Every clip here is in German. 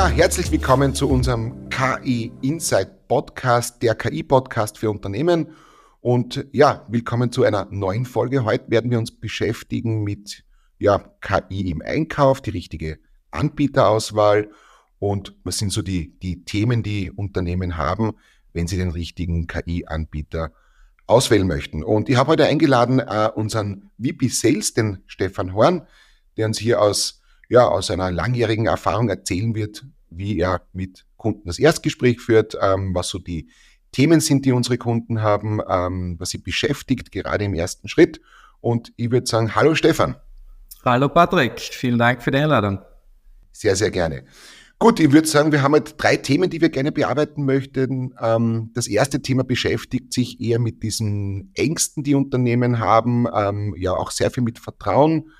Ja, herzlich willkommen zu unserem KI Insight Podcast, der KI Podcast für Unternehmen. Und ja, willkommen zu einer neuen Folge. Heute werden wir uns beschäftigen mit ja, KI im Einkauf, die richtige Anbieterauswahl und was sind so die, die Themen, die Unternehmen haben, wenn sie den richtigen KI-Anbieter auswählen möchten. Und ich habe heute eingeladen äh, unseren VP Sales, den Stefan Horn, der uns hier aus, ja, aus einer langjährigen Erfahrung erzählen wird, wie er mit Kunden das Erstgespräch führt, ähm, was so die Themen sind, die unsere Kunden haben, ähm, was sie beschäftigt, gerade im ersten Schritt. Und ich würde sagen, hallo Stefan. Hallo Patrick, vielen Dank für die Einladung. Sehr, sehr gerne. Gut, ich würde sagen, wir haben halt drei Themen, die wir gerne bearbeiten möchten. Ähm, das erste Thema beschäftigt sich eher mit diesen Ängsten, die Unternehmen haben, ähm, ja auch sehr viel mit Vertrauen.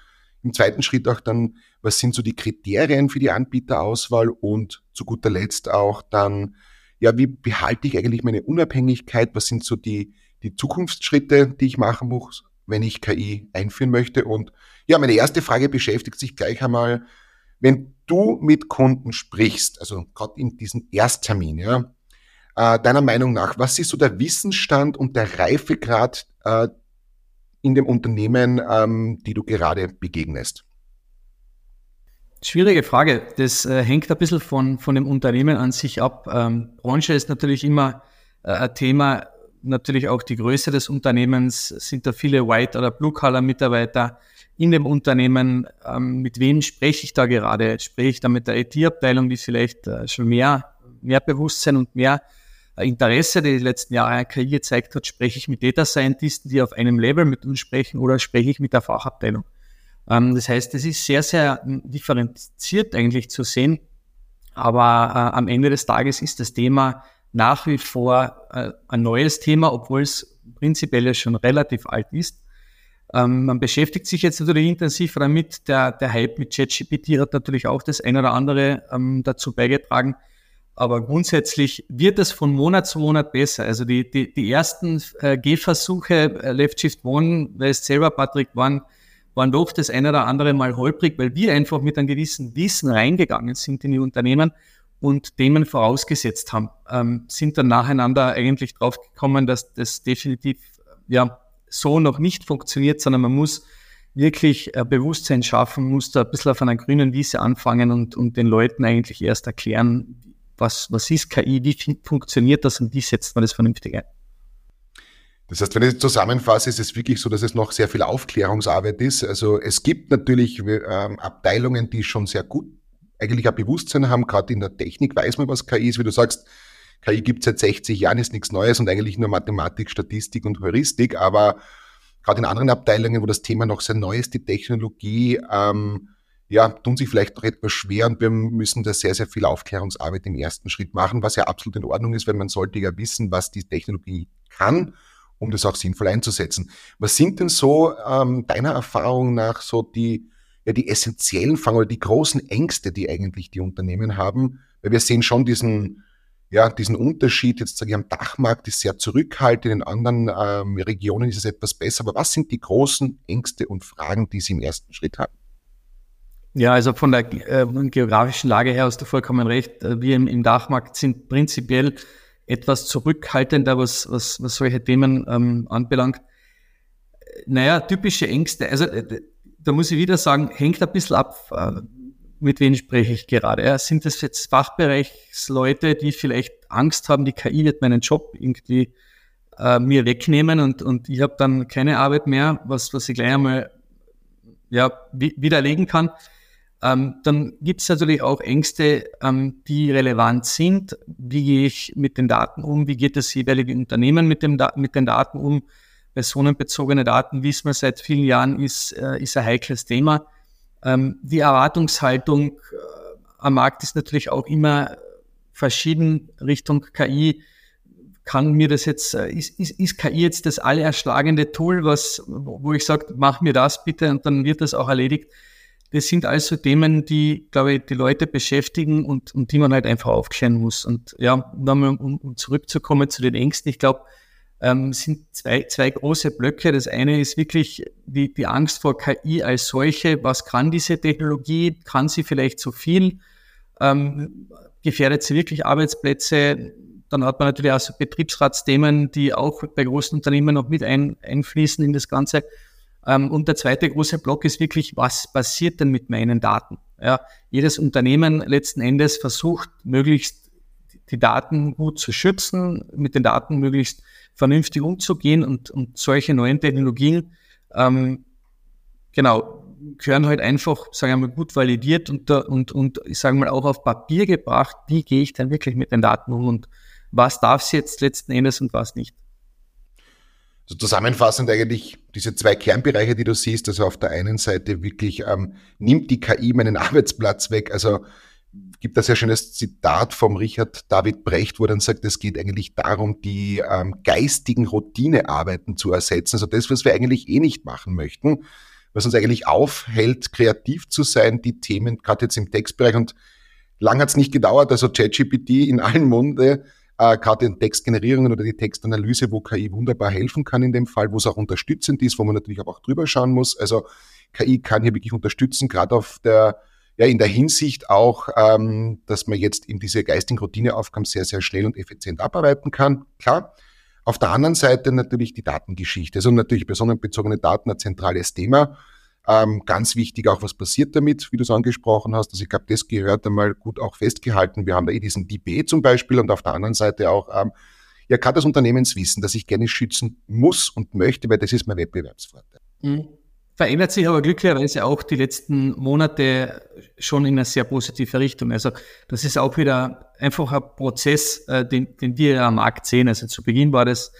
Im zweiten Schritt auch dann, was sind so die Kriterien für die Anbieterauswahl und zu guter Letzt auch dann, ja, wie behalte ich eigentlich meine Unabhängigkeit? Was sind so die, die Zukunftsschritte, die ich machen muss, wenn ich KI einführen möchte? Und ja, meine erste Frage beschäftigt sich gleich einmal wenn du mit Kunden sprichst, also gerade in diesem Ersttermin, ja, äh, deiner Meinung nach, was ist so der Wissensstand und der Reifegrad äh, in dem Unternehmen, ähm, die du gerade begegnest? Schwierige Frage. Das äh, hängt ein bisschen von, von dem Unternehmen an sich ab. Ähm, Branche ist natürlich immer äh, ein Thema. Natürlich auch die Größe des Unternehmens. Sind da viele White- oder Blue-Collar-Mitarbeiter? in dem Unternehmen, ähm, mit wem spreche ich da gerade? Spreche ich da mit der IT-Abteilung, die vielleicht äh, schon mehr, mehr Bewusstsein und mehr Interesse die letzten Jahre an KI gezeigt hat? Spreche ich mit Data Scientisten, die auf einem Level mit uns sprechen oder spreche ich mit der Fachabteilung? Ähm, das heißt, es ist sehr, sehr hm, differenziert eigentlich zu sehen. Aber äh, am Ende des Tages ist das Thema nach wie vor äh, ein neues Thema, obwohl es prinzipiell ja schon relativ alt ist. Ähm, man beschäftigt sich jetzt natürlich intensiver damit. Der, der Hype mit ChatGPT hat natürlich auch das eine oder andere ähm, dazu beigetragen. Aber grundsätzlich wird es von Monat zu Monat besser. Also die, die, die ersten äh, Gehversuche, äh, Left Shift One, weißt selber, Patrick, waren, waren doch das eine oder andere Mal holprig, weil wir einfach mit einem gewissen Wissen reingegangen sind in die Unternehmen und Themen vorausgesetzt haben, ähm, sind dann nacheinander eigentlich draufgekommen, dass das definitiv ja so noch nicht funktioniert, sondern man muss wirklich äh, Bewusstsein schaffen, muss da ein bisschen auf einer grünen Wiese anfangen und, und den Leuten eigentlich erst erklären, was, was ist KI, wie funktioniert das und wie setzt man das vernünftig ein. Das heißt, wenn ich zusammenfasse, ist es wirklich so, dass es noch sehr viel Aufklärungsarbeit ist. Also es gibt natürlich ähm, Abteilungen, die schon sehr gut eigentlich ein Bewusstsein haben. Gerade in der Technik weiß man, was KI ist. Wie du sagst, KI gibt es seit 60 Jahren, ist nichts Neues und eigentlich nur Mathematik, Statistik und Heuristik, aber gerade in anderen Abteilungen, wo das Thema noch sehr neu ist, die Technologie, ähm, ja, tun sich vielleicht noch etwas schwer und wir müssen da sehr, sehr viel Aufklärungsarbeit im ersten Schritt machen, was ja absolut in Ordnung ist, weil man sollte ja wissen, was die Technologie kann, um das auch sinnvoll einzusetzen. Was sind denn so ähm, deiner Erfahrung nach so die, ja, die essentiellen Fragen oder die großen Ängste, die eigentlich die Unternehmen haben? Weil wir sehen schon diesen, ja, diesen Unterschied, jetzt sage ich, am Dachmarkt ist sehr zurückhaltend, in anderen ähm, Regionen ist es etwas besser. Aber was sind die großen Ängste und Fragen, die Sie im ersten Schritt haben? Ja, also von der äh, geografischen Lage her hast du vollkommen recht. Äh, wir im, im Dachmarkt sind prinzipiell etwas zurückhaltender, was, was, was solche Themen ähm, anbelangt. Naja, typische Ängste. Also äh, da muss ich wieder sagen, hängt ein bisschen ab, äh, mit wem spreche ich gerade? Ja, sind das jetzt Fachbereichsleute, die vielleicht Angst haben, die KI wird meinen Job irgendwie äh, mir wegnehmen und, und ich habe dann keine Arbeit mehr, was, was ich gleich einmal ja, widerlegen kann. Ähm, dann gibt es natürlich auch Ängste, ähm, die relevant sind. Wie gehe ich mit den Daten um? Wie geht das jeweilige Unternehmen mit, dem mit den Daten um? Personenbezogene Daten, wissen wir seit vielen Jahren, ist, äh, ist ein heikles Thema. Ähm, die Erwartungshaltung äh, am Markt ist natürlich auch immer verschieden Richtung KI. Kann mir das jetzt, äh, ist, ist, ist KI jetzt das allererschlagende Tool, was, wo ich sage, mach mir das bitte und dann wird das auch erledigt. Das sind also Themen, die, glaube ich, die Leute beschäftigen und, und die man halt einfach aufklären muss. Und ja, nochmal, um, um zurückzukommen zu den Ängsten, ich glaube, ähm, sind zwei, zwei große Blöcke. Das eine ist wirklich die, die Angst vor KI als solche. Was kann diese Technologie? Kann sie vielleicht zu viel? ähm, gefährdet sie wirklich Arbeitsplätze. Dann hat man natürlich auch so Betriebsratsthemen, die auch bei großen Unternehmen noch mit ein, einfließen in das Ganze. Ähm, und der zweite große Block ist wirklich, was passiert denn mit meinen Daten? Ja, jedes Unternehmen letzten Endes versucht, möglichst die Daten gut zu schützen, mit den Daten möglichst vernünftig umzugehen und, und solche neuen Technologien, ähm, genau, gehören halt einfach, sagen wir mal, gut validiert und, und, und ich sage mal auch auf Papier gebracht, wie gehe ich dann wirklich mit den Daten um und was darf sie jetzt letzten Endes und was nicht. Also zusammenfassend eigentlich diese zwei Kernbereiche, die du siehst, also auf der einen Seite wirklich ähm, nimmt die KI meinen Arbeitsplatz weg, also gibt das sehr schönes Zitat vom Richard David Brecht, wo er dann sagt, es geht eigentlich darum, die ähm, geistigen Routinearbeiten zu ersetzen, also das, was wir eigentlich eh nicht machen möchten, was uns eigentlich aufhält, kreativ zu sein, die Themen, gerade jetzt im Textbereich und lang hat es nicht gedauert, also ChatGPT in allen Munde, äh, gerade in Textgenerierungen oder die Textanalyse, wo KI wunderbar helfen kann in dem Fall, wo es auch unterstützend ist, wo man natürlich auch drüber schauen muss. Also KI kann hier wirklich unterstützen, gerade auf der ja, in der Hinsicht auch, ähm, dass man jetzt in diese geistigen Routineaufgaben sehr, sehr schnell und effizient abarbeiten kann. Klar. Auf der anderen Seite natürlich die Datengeschichte. Also natürlich personenbezogene Daten ein zentrales Thema. Ähm, ganz wichtig auch, was passiert damit, wie du es angesprochen hast. Also ich glaube, das gehört einmal gut auch festgehalten. Wir haben da eh diesen DB zum Beispiel und auf der anderen Seite auch, ähm, ja, gerade das Unternehmenswissen, das ich gerne schützen muss und möchte, weil das ist mein Wettbewerbsvorteil. Mhm. Verändert sich aber glücklicherweise auch die letzten Monate schon in eine sehr positive Richtung. Also das ist auch wieder einfach ein Prozess, äh, den, den wir am Markt sehen. Also zu Beginn war das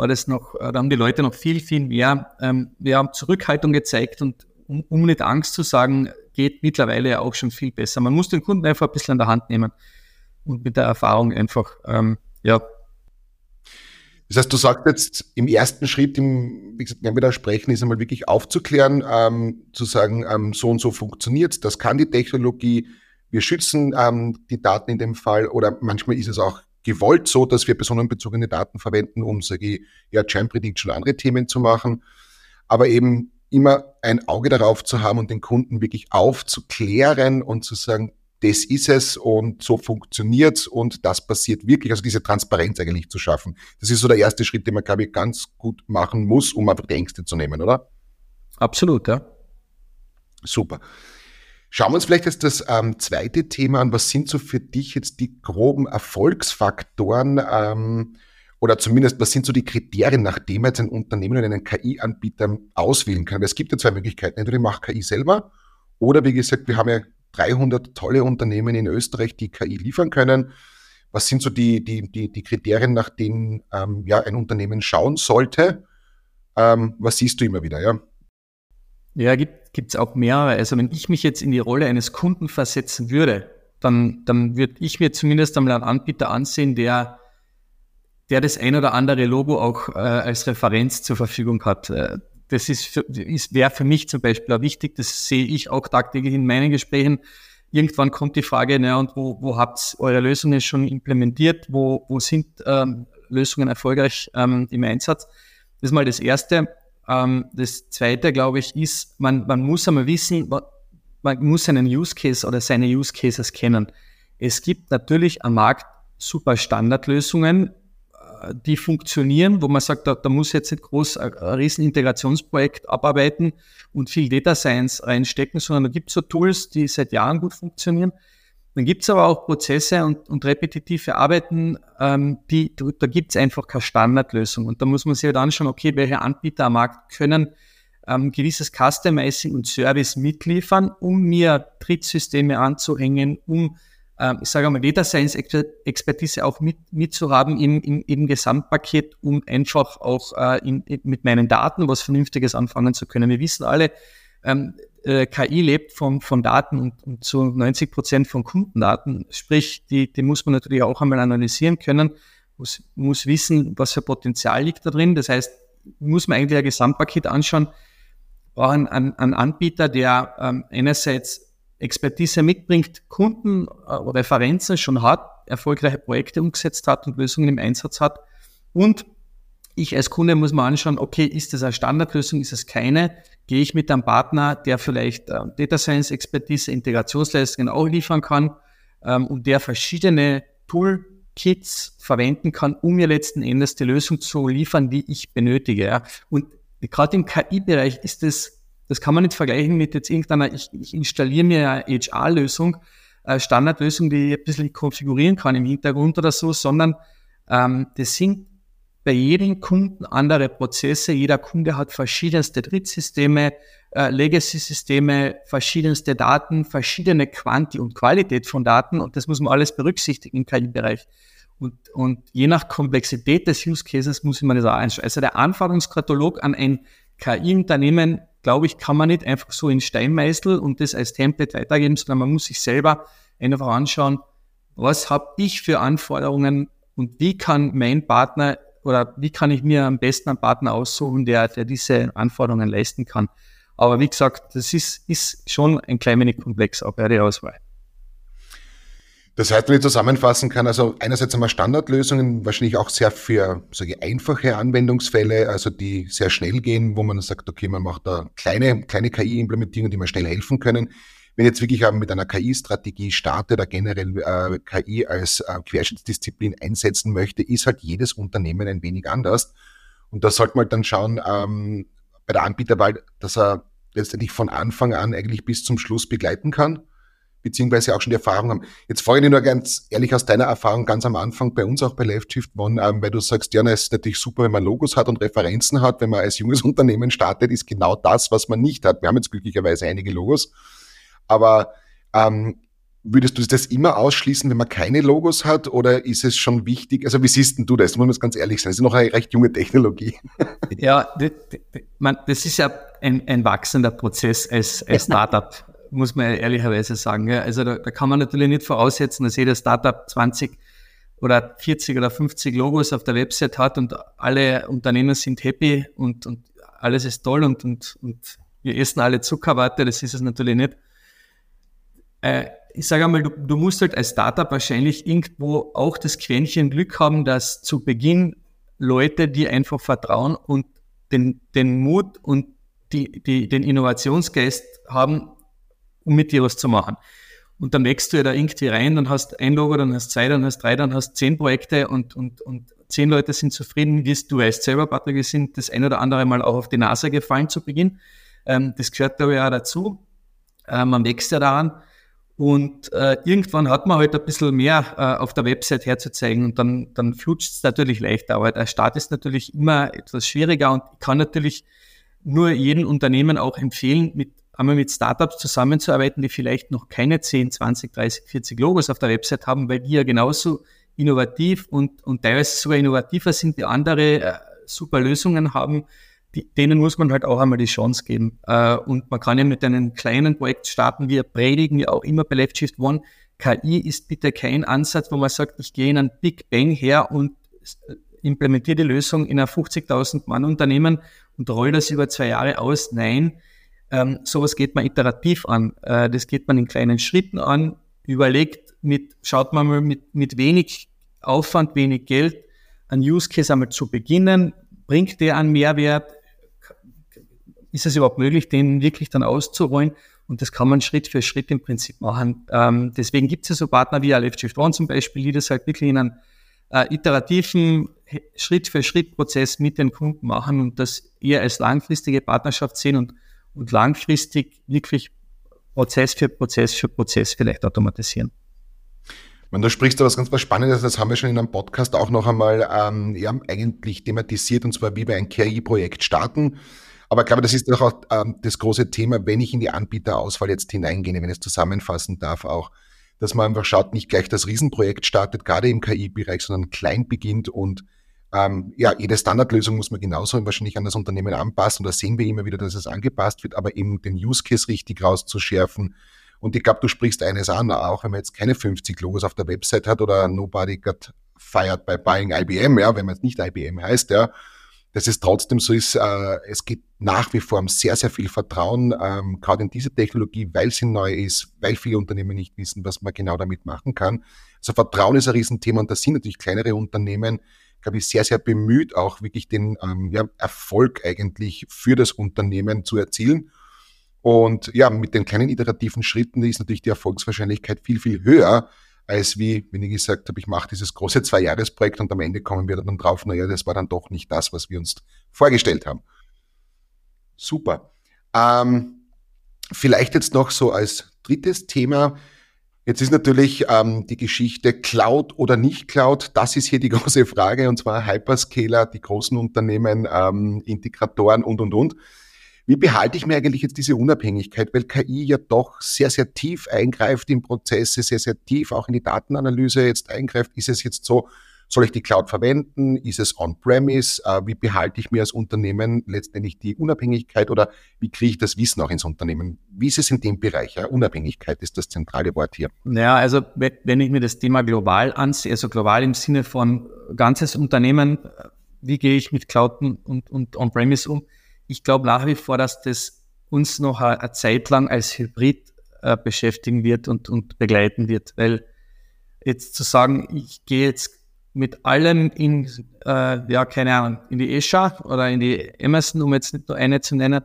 war das noch, äh, da haben die Leute noch viel, viel mehr. Ähm, wir haben Zurückhaltung gezeigt und um, um nicht Angst zu sagen, geht mittlerweile auch schon viel besser. Man muss den Kunden einfach ein bisschen an der Hand nehmen und mit der Erfahrung einfach, ähm, ja. Das heißt, du sagst jetzt im ersten Schritt, im, wie gesagt, wenn wir da sprechen, ist einmal wirklich aufzuklären, ähm, zu sagen, ähm, so und so funktioniert das kann die Technologie, wir schützen ähm, die Daten in dem Fall oder manchmal ist es auch gewollt so, dass wir personenbezogene Daten verwenden, um, sage ich, ja, Chain Prediction oder andere Themen zu machen. Aber eben immer ein Auge darauf zu haben und den Kunden wirklich aufzuklären und zu sagen, das ist es und so funktioniert's und das passiert wirklich. Also diese Transparenz eigentlich zu schaffen. Das ist so der erste Schritt, den man, glaube ich, ganz gut machen muss, um einfach die Ängste zu nehmen, oder? Absolut, ja. Super. Schauen wir uns vielleicht jetzt das ähm, zweite Thema an. Was sind so für dich jetzt die groben Erfolgsfaktoren ähm, oder zumindest was sind so die Kriterien, nachdem jetzt ein Unternehmen oder einen KI-Anbieter auswählen kann? Es gibt ja zwei Möglichkeiten. Entweder ich mache KI selber oder wie gesagt, wir haben ja 300 tolle Unternehmen in Österreich, die KI liefern können. Was sind so die, die, die, die Kriterien, nach denen ähm, ja, ein Unternehmen schauen sollte? Ähm, was siehst du immer wieder, ja? Ja, gibt es auch mehrere. Also wenn ich mich jetzt in die Rolle eines Kunden versetzen würde, dann, dann würde ich mir zumindest einmal einen Anbieter ansehen, der, der das ein oder andere Logo auch äh, als Referenz zur Verfügung hat. Äh, das ist, ist wäre für mich zum Beispiel auch wichtig, das sehe ich auch tagtäglich in meinen Gesprächen. Irgendwann kommt die Frage, na, und wo, wo habt ihr eure Lösungen schon implementiert? Wo, wo sind ähm, Lösungen erfolgreich ähm, im Einsatz? Das ist mal das Erste. Ähm, das Zweite, glaube ich, ist, man, man muss einmal wissen, man muss seinen Use Case oder seine Use Cases kennen. Es gibt natürlich am Markt super Standardlösungen, die funktionieren, wo man sagt, da, da muss jetzt nicht groß ein, ein riesen Integrationsprojekt abarbeiten und viel Data Science reinstecken, sondern da gibt es so Tools, die seit Jahren gut funktionieren. Dann gibt es aber auch Prozesse und, und repetitive Arbeiten, ähm, die, da gibt es einfach keine Standardlösung. Und da muss man sich halt anschauen, okay, welche Anbieter am Markt können ähm, gewisses Customizing und Service mitliefern, um mir Trittsysteme anzuhängen, um, ich sage mal, Data Science Expertise auch mit, mitzuhaben im, im, im Gesamtpaket, um einfach auch äh, in, mit meinen Daten was Vernünftiges anfangen zu können. Wir wissen alle, ähm, äh, KI lebt von, von Daten und, und zu 90 Prozent von Kundendaten. Sprich, die, die muss man natürlich auch einmal analysieren können, muss, muss wissen, was für Potenzial liegt da drin. Das heißt, muss man eigentlich ein Gesamtpaket anschauen, brauchen einen, einen Anbieter, der ähm, einerseits Expertise mitbringt, Kunden äh, Referenzen schon hat, erfolgreiche Projekte umgesetzt hat und Lösungen im Einsatz hat und ich als Kunde muss mir anschauen, okay, ist das eine Standardlösung, ist es keine? Gehe ich mit einem Partner, der vielleicht äh, Data Science Expertise, Integrationsleistungen auch liefern kann? ähm, und der verschiedene Toolkits verwenden kann, um mir letzten Endes die Lösung zu liefern, die ich benötige. Ja. Und gerade im KI-Bereich ist das, das kann man nicht vergleichen mit jetzt irgendeiner, ich, ich installiere mir eine HR-Lösung, eine Standardlösung, die ich ein bisschen konfigurieren kann im Hintergrund oder so, sondern ähm, das sind bei jedem Kunden andere Prozesse. Jeder Kunde hat verschiedenste Drittsysteme, äh, Legacy-Systeme, verschiedenste Daten, verschiedene Quanti und Qualität von Daten und das muss man alles berücksichtigen im KI-Bereich. Und, und je nach Komplexität des Use Cases muss man das auch einstellen. Also der Anforderungskatalog an ein KI-Unternehmen, glaube ich, kann man nicht einfach so in Stein meißeln und das als Template weitergeben, sondern man muss sich selber einfach anschauen, was habe ich für Anforderungen und wie kann mein Partner oder wie kann ich mir am besten einen Partner aussuchen, der, der diese Anforderungen leisten kann. Aber wie gesagt, das ist, ist schon ein klein wenig komplex auch bei der Auswahl. Das heißt, wenn ich zusammenfassen kann, also einerseits haben wir Standardlösungen, wahrscheinlich auch sehr für sage ich, einfache Anwendungsfälle, also die sehr schnell gehen, wo man sagt, okay, man macht da kleine, kleine KI-Implementierungen, die mir schnell helfen können. Wenn ich jetzt wirklich mit einer KI-Strategie starte oder generell äh, KI als äh, Querschnittsdisziplin einsetzen möchte, ist halt jedes Unternehmen ein wenig anders. Und da sollte man halt dann schauen, ähm, bei der Anbieterwahl, dass er letztendlich von Anfang an eigentlich bis zum Schluss begleiten kann beziehungsweise auch schon die Erfahrung haben. Jetzt frage ich dich nur ganz ehrlich aus deiner Erfahrung ganz am Anfang bei uns auch bei Left Shift One, ähm, weil du sagst, ja, es ist natürlich super, wenn man Logos hat und Referenzen hat. Wenn man als junges Unternehmen startet, ist genau das, was man nicht hat. Wir haben jetzt glücklicherweise einige Logos. Aber ähm, würdest du das immer ausschließen, wenn man keine Logos hat? Oder ist es schon wichtig? Also wie siehst denn du das? Muss man ganz ehrlich sein. Das ist noch eine recht junge Technologie. Ja, das, das ist ja ein, ein wachsender Prozess als, als Startup muss man ehrlicherweise sagen. Ja. Also da, da kann man natürlich nicht voraussetzen, dass jeder Startup 20 oder 40 oder 50 Logos auf der Website hat und alle Unternehmen sind happy und, und alles ist toll und, und, und wir essen alle Zuckerwatte, das ist es natürlich nicht. Äh, ich sage einmal, du, du musst halt als Startup wahrscheinlich irgendwo auch das Quäntchen Glück haben, dass zu Beginn Leute, die einfach vertrauen und den, den Mut und die, die, den Innovationsgeist haben, um mit dir was zu machen. Und dann wächst du ja da irgendwie rein, dann hast ein Logo, dann hast zwei, dann hast drei, dann hast zehn Projekte und, und, und zehn Leute sind zufrieden. Du weißt selber, Patrick, wir sind das ein oder andere Mal auch auf die Nase gefallen zu Beginn. Ähm, das gehört da ja dazu. Äh, man wächst ja daran. Und äh, irgendwann hat man halt ein bisschen mehr äh, auf der Website herzuzeigen und dann, dann flutscht es natürlich leichter. Aber der Start ist natürlich immer etwas schwieriger und ich kann natürlich nur jedem Unternehmen auch empfehlen, mit einmal mit Startups zusammenzuarbeiten, die vielleicht noch keine 10, 20, 30, 40 Logos auf der Website haben, weil die ja genauso innovativ und, und teilweise sogar innovativer sind, die andere äh, super Lösungen haben, die, denen muss man halt auch einmal die Chance geben. Äh, und man kann ja mit einem kleinen Projekt starten. Wir predigen ja auch immer bei Left Shift One, KI ist bitte kein Ansatz, wo man sagt, ich gehe in einen Big Bang her und äh, implementiere die Lösung in ein 50.000 Mann Unternehmen und roll das über zwei Jahre aus. Nein, ähm, sowas geht man iterativ an. Äh, das geht man in kleinen Schritten an, überlegt mit, schaut man mal mit, mit wenig Aufwand, wenig Geld, einen Use Case einmal zu beginnen. Bringt der einen Mehrwert? Ist es überhaupt möglich, den wirklich dann auszurollen? Und das kann man Schritt für Schritt im Prinzip machen. Ähm, deswegen gibt es ja so Partner wie Left Shift One zum Beispiel, die das halt wirklich in einem äh, iterativen Schritt für Schritt Prozess mit den Kunden machen und das eher als langfristige Partnerschaft sehen und und langfristig wirklich Prozess für Prozess für Prozess vielleicht automatisieren. Man, da sprichst du was ganz was Spannendes, das haben wir schon in einem Podcast auch noch einmal ähm, ja, eigentlich thematisiert, und zwar wie wir ein KI-Projekt starten. Aber ich glaube, das ist doch auch ähm, das große Thema, wenn ich in die Anbieterauswahl jetzt hineingehe, wenn ich es zusammenfassen darf auch, dass man einfach schaut, nicht gleich das Riesenprojekt startet, gerade im KI-Bereich, sondern klein beginnt und ähm, ja, jede Standardlösung muss man genauso wahrscheinlich an das Unternehmen anpassen. Da sehen wir immer wieder, dass es angepasst wird, aber eben den Use Case richtig rauszuschärfen. Und ich glaube, du sprichst eines an, auch wenn man jetzt keine 50 Logos auf der Website hat oder nobody got fired by buying IBM, ja, wenn man jetzt nicht IBM heißt, ja, dass es trotzdem so ist, äh, es geht nach wie vor um sehr, sehr viel Vertrauen, ähm, gerade in diese Technologie, weil sie neu ist, weil viele Unternehmen nicht wissen, was man genau damit machen kann. Also Vertrauen ist ein Riesenthema und da sind natürlich kleinere Unternehmen, glaube ich, sehr, sehr bemüht, auch wirklich den ähm, ja, Erfolg eigentlich für das Unternehmen zu erzielen. Und ja, mit den kleinen iterativen Schritten ist natürlich die Erfolgswahrscheinlichkeit viel, viel höher, als wie, wenn ich gesagt habe, ich mache dieses große Zwei-Jahres-Projekt und am Ende kommen wir dann drauf, naja, das war dann doch nicht das, was wir uns vorgestellt haben. Super. Ähm, vielleicht jetzt noch so als drittes Thema. Jetzt ist natürlich ähm, die Geschichte Cloud oder nicht Cloud. Das ist hier die große Frage und zwar Hyperscaler, die großen Unternehmen, ähm, Integratoren und und und. Wie behalte ich mir eigentlich jetzt diese Unabhängigkeit, weil KI ja doch sehr, sehr tief eingreift in Prozesse, sehr, sehr tief auch in die Datenanalyse jetzt eingreift? Ist es jetzt so, soll ich die Cloud verwenden? Ist es on-premise? Äh, wie behalte ich mir als Unternehmen letztendlich die Unabhängigkeit oder wie kriege ich das Wissen auch ins Unternehmen? Wie ist es in dem Bereich? Ja? Unabhängigkeit ist das zentrale Wort hier. Ja, also wenn ich mir das Thema global ansehe, also global im Sinne von ganzes Unternehmen, wie gehe ich mit Cloud und, und on-premise um? ich glaube nach wie vor, dass das uns noch eine, Zeit lang als Hybrid äh, beschäftigen wird und, und begleiten wird, weil jetzt zu sagen, ich gehe jetzt mit allem in, äh, ja, keine Ahnung, in die Azure oder in die Amazon, um jetzt nicht nur eine zu nennen,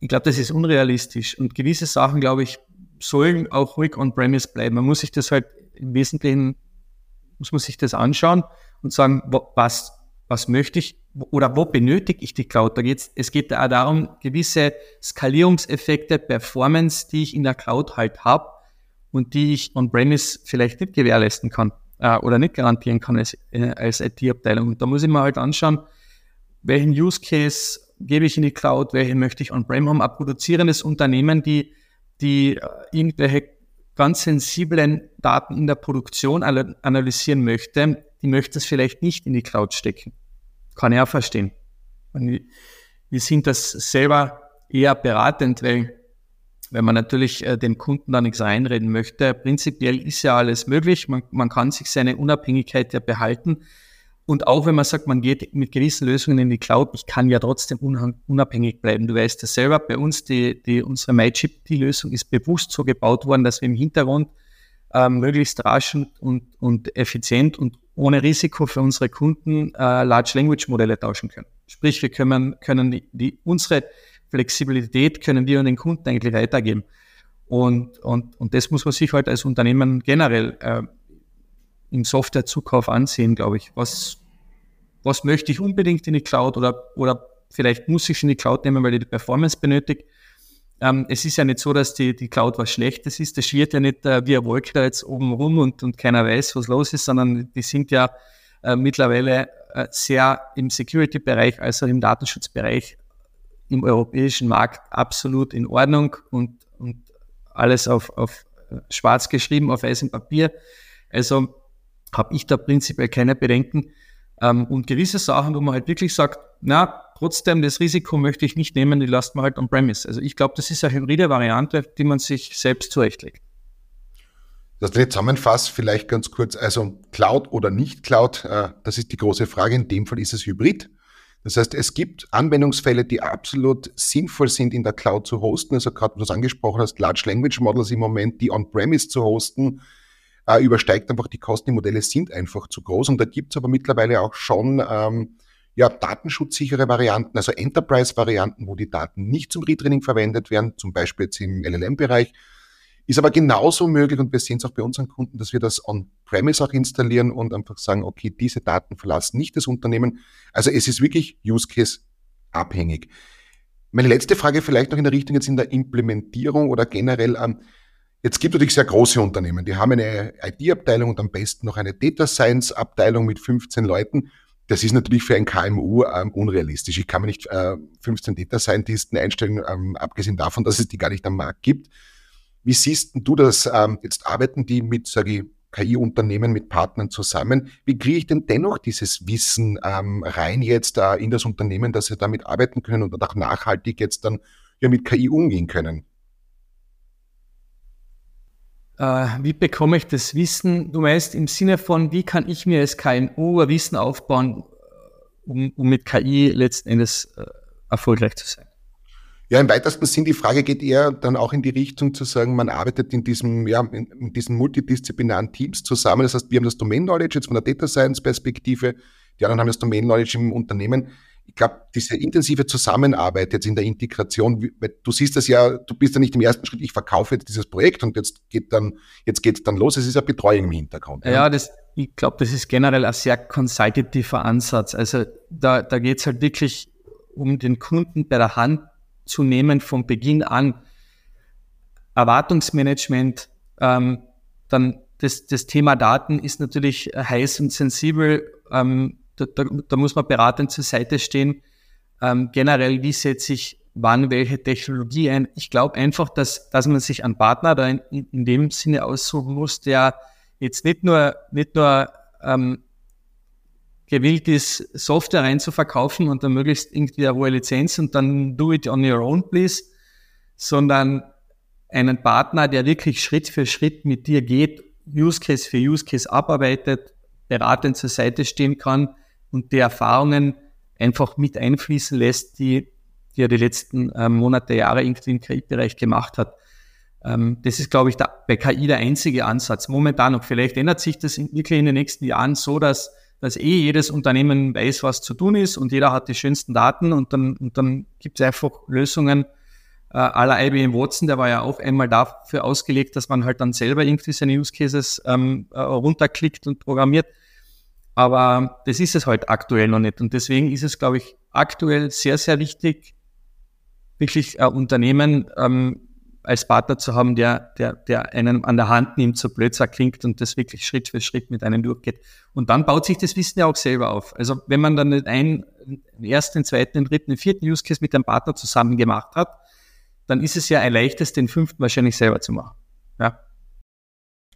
ich glaube, das ist unrealistisch. Und gewisse Sachen, glaube ich, sollen auch ruhig on-premise bleiben. Man muss sich das halt im Wesentlichen, muss man sich das anschauen und sagen, was, was möchte ich oder wo benötige ich die Cloud? Da geht's, es geht auch darum, gewisse Skalierungseffekte, Performance, die ich in der Cloud halt habe und die ich on-premise vielleicht nicht gewährleisten kann äh, oder nicht garantieren kann als, äh, als IT-Abteilung. Und da muss ich mir halt anschauen, welchen Use Case gebe ich in die Cloud, welche möchte ich on-prem haben. Ein produzierendes Unternehmen, die, die äh, irgendwelche ganz sensiblen Daten in der Produktion analysieren möchte, die möchte es vielleicht nicht in die Cloud stecken. Kann ich auch verstehen. Wir sind das selber eher beratend, weil wenn man natürlich äh, den Kunden da nichts reinreden möchte, prinzipiell ist ja alles möglich. Man, man kann sich seine Unabhängigkeit ja behalten. Und auch wenn man sagt, man geht mit gewissen Lösungen in die Cloud, ich kann ja trotzdem unabhängig bleiben. Du weißt das selber, bei uns, die, die, unsere MyGPT-Lösung ist bewusst so gebaut worden, dass wir im Hintergrund ähm, möglichst rasch und, und effizient und ohne Risiko für unsere Kunden äh, Large Language Modelle tauschen können. Sprich, wir können, können die, die, unsere Flexibilität können wir an den Kunden eigentlich weitergeben. Und, und, und das muss man sich halt als Unternehmen generell äh, im Softwarezukauf ansehen, glaube ich. Was, was möchte ich unbedingt in die Cloud oder, oder vielleicht muss ich in die Cloud nehmen, weil ich die Performance benötige ähm, es ist ja nicht so, dass die, die Cloud was Schlechtes ist. Das schwirrt ja nicht äh, wie eine Wolke da jetzt oben rum und, und keiner weiß, was los ist, sondern die sind ja äh, mittlerweile äh, sehr im Security-Bereich als auch im Datenschutzbereich im europäischen Markt absolut in Ordnung und, und alles auf, auf äh, schwarz geschrieben, auf weißem Papier. Also habe ich da prinzipiell keine Bedenken. Ähm, und gewisse Sachen, wo man halt wirklich sagt, na, trotzdem das Risiko möchte ich nicht nehmen, die lasst man halt on-premise. Also ich glaube, das ist eine hybride Variante, die man sich selbst zurechtlegt. Das ich zusammenfasst, vielleicht ganz kurz, also Cloud oder nicht Cloud, äh, das ist die große Frage. In dem Fall ist es Hybrid. Das heißt, es gibt Anwendungsfälle, die absolut sinnvoll sind, in der Cloud zu hosten. Also gerade, was du angesprochen hast, Large Language Models im Moment, die on-premise zu hosten, äh, übersteigt einfach die Kosten. Die Modelle sind einfach zu groß. Und da gibt es aber mittlerweile auch schon ähm, ja, datenschutzsichere Varianten, also Enterprise-Varianten, wo die Daten nicht zum Retraining verwendet werden, zum Beispiel jetzt im LLM-Bereich. Ist aber genauso möglich und wir sehen es auch bei unseren Kunden, dass wir das on-premise auch installieren und einfach sagen, okay, diese Daten verlassen nicht das Unternehmen. Also es ist wirklich Use Case abhängig. Meine letzte Frage vielleicht noch in der Richtung jetzt in der Implementierung oder generell ähm, Jetzt gibt es natürlich sehr große Unternehmen, die haben eine IT-Abteilung und am besten noch eine Data Science-Abteilung mit 15 Leuten das ist natürlich für ein KMU ähm, unrealistisch. Ich kann mir nicht äh, 15 Data Scientisten einstellen, ähm, abgesehen davon, dass es die gar nicht am Markt gibt. Wie siehst du das? Ähm, jetzt arbeiten die mit, sage ich, KI-Unternehmen mit Partnern zusammen. Wie kriege ich denn dennoch dieses Wissen ähm, rein jetzt äh, in das Unternehmen, dass sie damit arbeiten können und auch nachhaltig jetzt dann ja mit KI umgehen können? Äh, wie bekomme ich das Wissen? Du meinst im Sinne von, wie kann ich mir als KMU Wissen aufbauen, um, um mit KI letzten Endes äh, erfolgreich zu sein? Ja, im weitesten Sinn, die Frage geht eher dann auch in die Richtung zu sagen, man arbeitet in diesem, ja, in, diesen multidisziplinären Teams zusammen. Das heißt, wir haben das Domain Knowledge jetzt von der Data Science Perspektive, die anderen haben das Domain Knowledge im Unternehmen. ich glaube, diese intensive Zusammenarbeit jetzt in der Integration, du siehst das ja, du bist ja nicht im ersten Schritt, ich verkaufe jetzt dieses Projekt und jetzt geht dann, jetzt geht dann los. Es ist ja Betreuung im Hintergrund. Ja, ja das, ich glaube, das ist generell ein sehr consultativer Ansatz. Also da, da geht es halt wirklich um den Kunden bei der Hand zu nehmen von Beginn an. Erwartungsmanagement, ähm, dann das, das Thema Daten ist natürlich heiß und sensibel. Ähm, da, da, da, muss man beratend zur Seite stehen. Ähm, generell, wie setze ich wann welche Technologie ein? Ich glaube einfach, dass, dass man sich einen Partner da in, in dem Sinne aussuchen muss, der jetzt nicht nur, nicht nur ähm, gewillt ist, Software reinzuverkaufen und dann möglichst irgendwie eine hohe Lizenz und dann do it on your own, please, sondern einen Partner, der wirklich Schritt für Schritt mit dir geht, Use Case für Use Case abarbeitet, beratend zur Seite stehen kann und die Erfahrungen einfach mit einfließen lässt, die, die er die letzten äh, Monate, Jahre irgendwie im KI-Bereich gemacht hat. Ähm, das ist, glaube ich, der, bei KI der einzige Ansatz. Momentan noch. Vielleicht ändert sich das in, wirklich in den nächsten Jahren so, dass, dass eh jedes Unternehmen weiß, was zu tun ist und jeder hat die schönsten Daten und dann, und dann gibt es einfach Lösungen äh, aller IBM Watson, der war ja auch einmal dafür ausgelegt, dass man halt dann selber irgendwie seine Use Cases ähm, äh, runterklickt und programmiert. Aber das ist es halt aktuell noch nicht. Und deswegen ist es, glaube ich, aktuell sehr, sehr wichtig, wirklich ein Unternehmen ähm, als Partner zu haben, der, der, der einen an der Hand nimmt, so blödser klingt und das wirklich Schritt für Schritt mit einem durchgeht. Und dann baut sich das Wissen ja auch selber auf. Also wenn man dann einen, den ersten, den zweiten, den dritten, den vierten Use Case mit einem Partner zusammen gemacht hat, dann ist es ja ein leichtes, den fünften wahrscheinlich selber zu machen. Ja.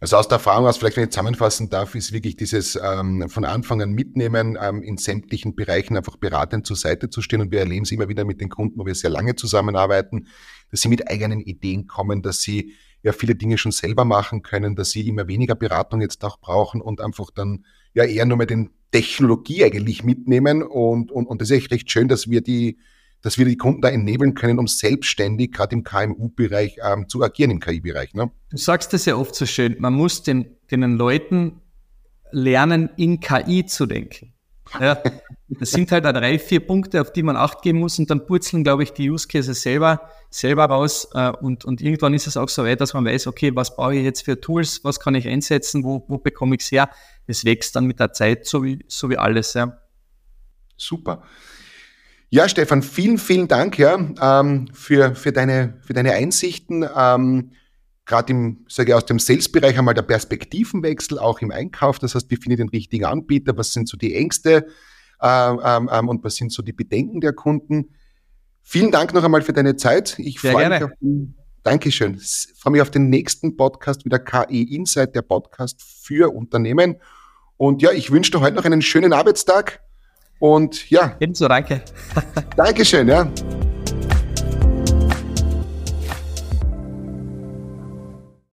Also aus der Erfahrung aus, vielleicht wenn ich zusammenfassen darf, ist wirklich dieses ähm, von Anfang an mitnehmen, ähm, in sämtlichen Bereichen einfach beratend zur Seite zu stehen. Und wir erleben es immer wieder mit den Kunden, wo wir sehr lange zusammenarbeiten, dass sie mit eigenen Ideen kommen, dass sie ja viele Dinge schon selber machen können, dass sie immer weniger Beratung jetzt auch brauchen und einfach dann ja eher nur mal den Technologie eigentlich mitnehmen. Und, und, und das ist echt recht schön, dass wir die dass wir die Kunden da enablen können, um selbstständig, gerade im KMU-Bereich, ähm, zu agieren im KI-Bereich. Ne? Du sagst das ja oft so schön, man muss den, den Leuten lernen, in KI zu denken. Ja, das sind halt drei, vier Punkte, auf die man acht geben muss und dann purzeln, glaube ich, die Use Cases selber, selber raus äh, und, und irgendwann ist es auch so weit, dass man weiß, okay, was brauche ich jetzt für Tools, was kann ich einsetzen, wo, wo bekomme ich es her? Das wächst dann mit der Zeit, so wie, so wie alles. Ja. Super. Ja, Stefan, vielen, vielen Dank ja, ähm, für, für, deine, für deine Einsichten. Ähm, Gerade im, sage ich, aus dem Sales-Bereich einmal der Perspektivenwechsel, auch im Einkauf. Das heißt, wie finde ich den richtigen Anbieter? Was sind so die Ängste? Ähm, ähm, ähm und was sind so die Bedenken der Kunden? Vielen Dank noch einmal für deine Zeit. Ich Sehr freue gerne. mich auf den, Dankeschön. Ich freue mich auf den nächsten Podcast, wieder KI Insight, der Podcast für Unternehmen. Und ja, ich wünsche dir heute noch einen schönen Arbeitstag. Und ja. Ebenso, danke. Dankeschön, ja.